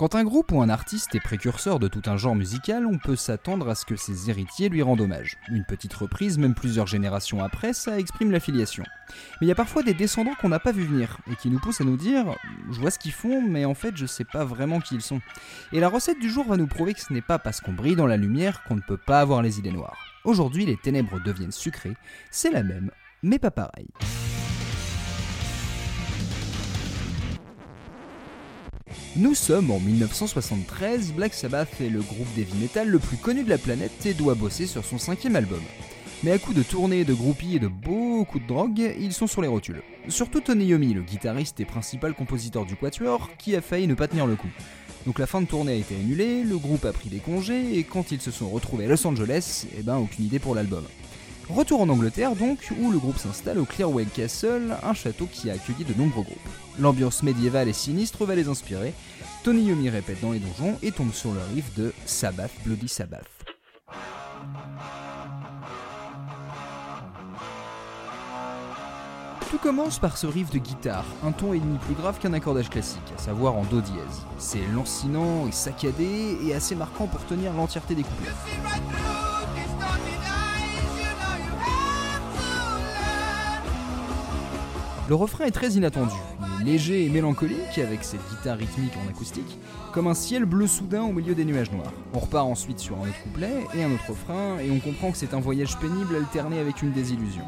Quand un groupe ou un artiste est précurseur de tout un genre musical, on peut s'attendre à ce que ses héritiers lui rendent hommage. Une petite reprise, même plusieurs générations après, ça exprime l'affiliation. Mais il y a parfois des descendants qu'on n'a pas vu venir et qui nous poussent à nous dire Je vois ce qu'ils font, mais en fait je sais pas vraiment qui ils sont. Et la recette du jour va nous prouver que ce n'est pas parce qu'on brille dans la lumière qu'on ne peut pas avoir les idées noires. Aujourd'hui, les ténèbres deviennent sucrées, c'est la même, mais pas pareil. Nous sommes en 1973, Black Sabbath est le groupe d'heavy metal le plus connu de la planète et doit bosser sur son cinquième album. Mais à coup de tournées, de groupies et de beaucoup de drogue, ils sont sur les rotules. Surtout Tony Yomi, le guitariste et principal compositeur du Quatuor, qui a failli ne pas tenir le coup. Donc la fin de tournée a été annulée, le groupe a pris des congés, et quand ils se sont retrouvés à Los Angeles, eh ben aucune idée pour l'album. Retour en Angleterre donc, où le groupe s'installe au Clearwell Castle, un château qui a accueilli de nombreux groupes. L'ambiance médiévale et sinistre va les inspirer, Tony Yomi répète dans les donjons et tombe sur le riff de Sabbath Bloody Sabbath. Tout commence par ce riff de guitare, un ton et demi plus grave qu'un accordage classique, à savoir en do dièse. C'est lancinant et saccadé et assez marquant pour tenir l'entièreté des couplets. Le refrain est très inattendu. Léger et mélancolique avec cette guitare rythmique en acoustique, comme un ciel bleu soudain au milieu des nuages noirs. On repart ensuite sur un autre couplet et un autre refrain et on comprend que c'est un voyage pénible alterné avec une désillusion.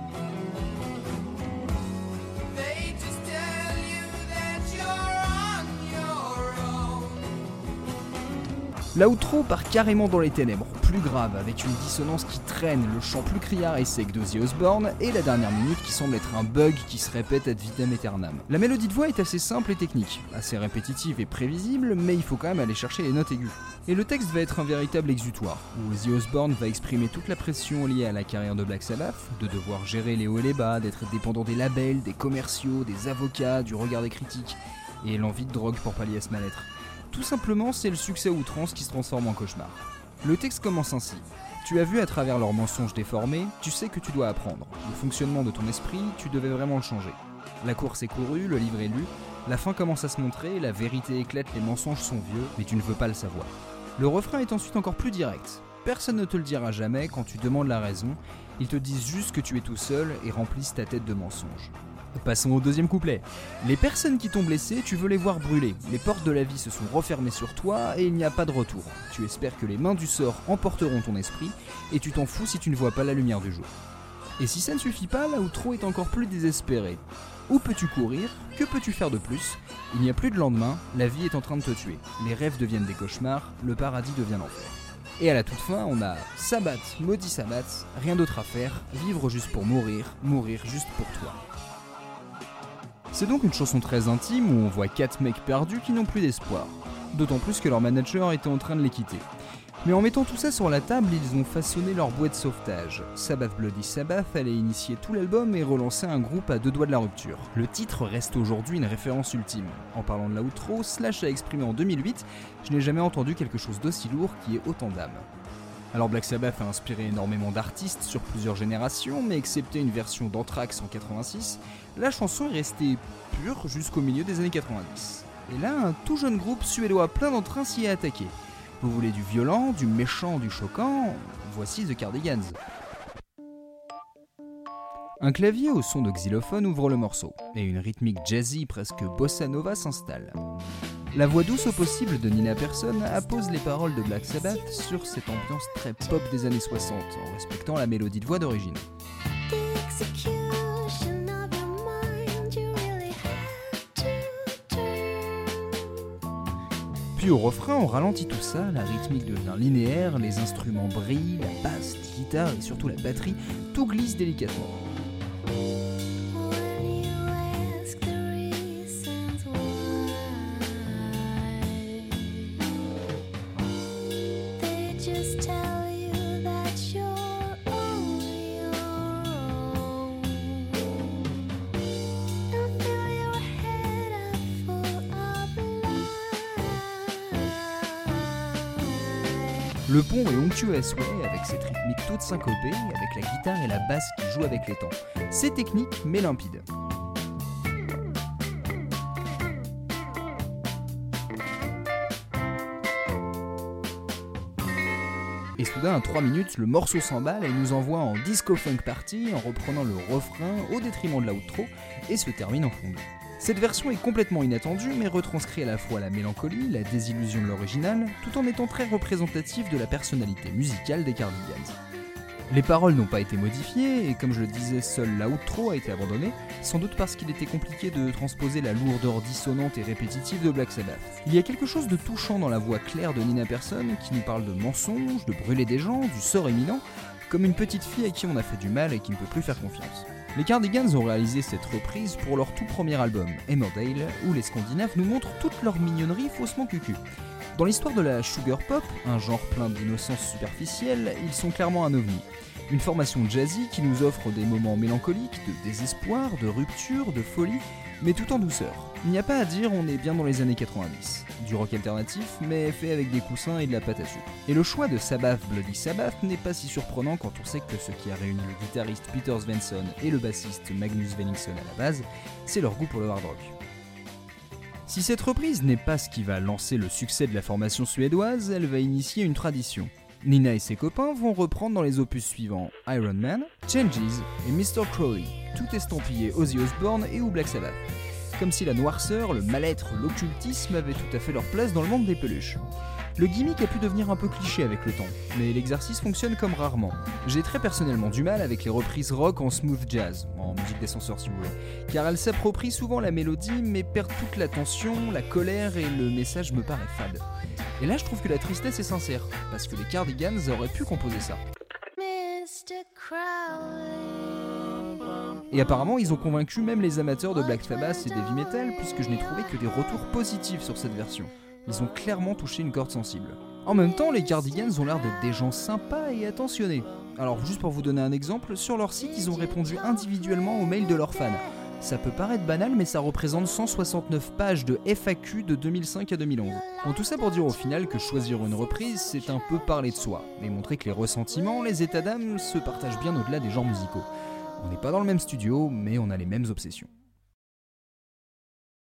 L'outro part carrément dans les ténèbres, plus grave, avec une dissonance qui traîne, le chant plus criard et sec d'Ozzy Osbourne, et la dernière minute qui semble être un bug qui se répète ad vitam aeternam. La mélodie de voix est assez simple et technique, assez répétitive et prévisible, mais il faut quand même aller chercher les notes aiguës. Et le texte va être un véritable exutoire, où Ozzy Osbourne va exprimer toute la pression liée à la carrière de Black Sabbath, de devoir gérer les hauts et les bas, d'être dépendant des labels, des commerciaux, des avocats, du regard des critiques, et l'envie de drogue pour pallier à ce mal-être. Tout simplement, c'est le succès outrance qui se transforme en cauchemar. Le texte commence ainsi. Tu as vu à travers leurs mensonges déformés, tu sais que tu dois apprendre. Le fonctionnement de ton esprit, tu devais vraiment le changer. La course est courue, le livre est lu, la fin commence à se montrer, la vérité éclate, les mensonges sont vieux, mais tu ne veux pas le savoir. Le refrain est ensuite encore plus direct. Personne ne te le dira jamais quand tu demandes la raison, ils te disent juste que tu es tout seul et remplissent ta tête de mensonges. Passons au deuxième couplet. Les personnes qui t'ont blessé, tu veux les voir brûler. Les portes de la vie se sont refermées sur toi et il n'y a pas de retour. Tu espères que les mains du sort emporteront ton esprit et tu t'en fous si tu ne vois pas la lumière du jour. Et si ça ne suffit pas, l'outro est encore plus désespéré. Où peux-tu courir? Que peux-tu faire de plus? Il n'y a plus de lendemain, la vie est en train de te tuer. Les rêves deviennent des cauchemars, le paradis devient l'enfer. Et à la toute fin, on a Sabbat, maudit Sabbat, rien d'autre à faire, vivre juste pour mourir, mourir juste pour toi. C'est donc une chanson très intime où on voit quatre mecs perdus qui n'ont plus d'espoir. D'autant plus que leur manager était en train de les quitter. Mais en mettant tout ça sur la table, ils ont façonné leur boîte de sauvetage. Sabbath Bloody Sabbath allait initier tout l'album et relancer un groupe à deux doigts de la rupture. Le titre reste aujourd'hui une référence ultime. En parlant de l'outro, Slash a exprimé en 2008 Je n'ai jamais entendu quelque chose d'aussi lourd qui ait autant d'âme. Alors Black Sabbath a inspiré énormément d'artistes sur plusieurs générations, mais excepté une version d'Anthrax en 86, la chanson est restée pure jusqu'au milieu des années 90. Et là, un tout jeune groupe suédois plein d'entrain s'y est attaqué. Vous voulez du violent, du méchant, du choquant? Voici The Cardigans. Un clavier au son de xylophone ouvre le morceau, et une rythmique jazzy presque bossa nova s'installe. La voix douce au possible de Nina Persson appose les paroles de Black Sabbath sur cette ambiance très pop des années 60, en respectant la mélodie de voix d'origine. Puis au refrain, on ralentit tout ça, la rythmique devient linéaire, les instruments brillent, la basse, la guitare et surtout la batterie, tout glisse délicatement. Le pont est onctueux à souhait, avec cette rythmique toute syncopée, avec la guitare et la basse qui jouent avec les temps. C'est technique mais limpide. Et soudain, à 3 minutes, le morceau s'emballe et nous envoie en disco funk party en reprenant le refrain au détriment de l'outro et se termine en fondue. Cette version est complètement inattendue mais retranscrit à la fois la mélancolie, la désillusion de l'original, tout en étant très représentative de la personnalité musicale des Cardigans. Les paroles n'ont pas été modifiées, et comme je le disais, seul l'outro a été abandonné, sans doute parce qu'il était compliqué de transposer la lourdeur dissonante et répétitive de Black Sabbath. Il y a quelque chose de touchant dans la voix claire de Nina Persson qui nous parle de mensonges, de brûler des gens, du sort éminent, comme une petite fille à qui on a fait du mal et qui ne peut plus faire confiance. Les Cardigans ont réalisé cette reprise pour leur tout premier album, Emmerdale, où les Scandinaves nous montrent toute leur mignonnerie faussement cucu. Dans l'histoire de la sugar pop, un genre plein d'innocence superficielle, ils sont clairement un ovni. Une formation jazzy qui nous offre des moments mélancoliques, de désespoir, de rupture, de folie, mais tout en douceur. Il n'y a pas à dire, on est bien dans les années 90. Du rock alternatif, mais fait avec des coussins et de la pâte à sucre. Et le choix de Sabbath Bloody Sabbath n'est pas si surprenant quand on sait que ce qui a réuni le guitariste Peter Svensson et le bassiste Magnus Venningsson à la base, c'est leur goût pour le hard rock. Si cette reprise n'est pas ce qui va lancer le succès de la formation suédoise, elle va initier une tradition. Nina et ses copains vont reprendre dans les opus suivants Iron Man, Changes et Mr. Crowley, tout estampillé Ozzy Osbourne et ou Black Sabbath. Comme si la noirceur, le mal-être, l'occultisme avaient tout à fait leur place dans le monde des peluches. Le gimmick a pu devenir un peu cliché avec le temps, mais l'exercice fonctionne comme rarement. J'ai très personnellement du mal avec les reprises rock en smooth jazz, en musique d'ascenseur si vous voulez, car elles s'approprient souvent la mélodie mais perdent toute la tension, la colère et le message me paraît fade. Et là je trouve que la tristesse est sincère, parce que les Cardigans auraient pu composer ça. Et apparemment, ils ont convaincu même les amateurs de Black Sabbath et d'heavy metal, puisque je n'ai trouvé que des retours positifs sur cette version ils ont clairement touché une corde sensible. En même temps, les Cardigans ont l'air d'être des gens sympas et attentionnés. Alors juste pour vous donner un exemple, sur leur site ils ont répondu individuellement aux mails de leurs fans. Ça peut paraître banal mais ça représente 169 pages de FAQ de 2005 à 2011. Bon tout ça pour dire au final que choisir une reprise c'est un peu parler de soi, et montrer que les ressentiments, les états d'âme se partagent bien au-delà des genres musicaux. On n'est pas dans le même studio mais on a les mêmes obsessions.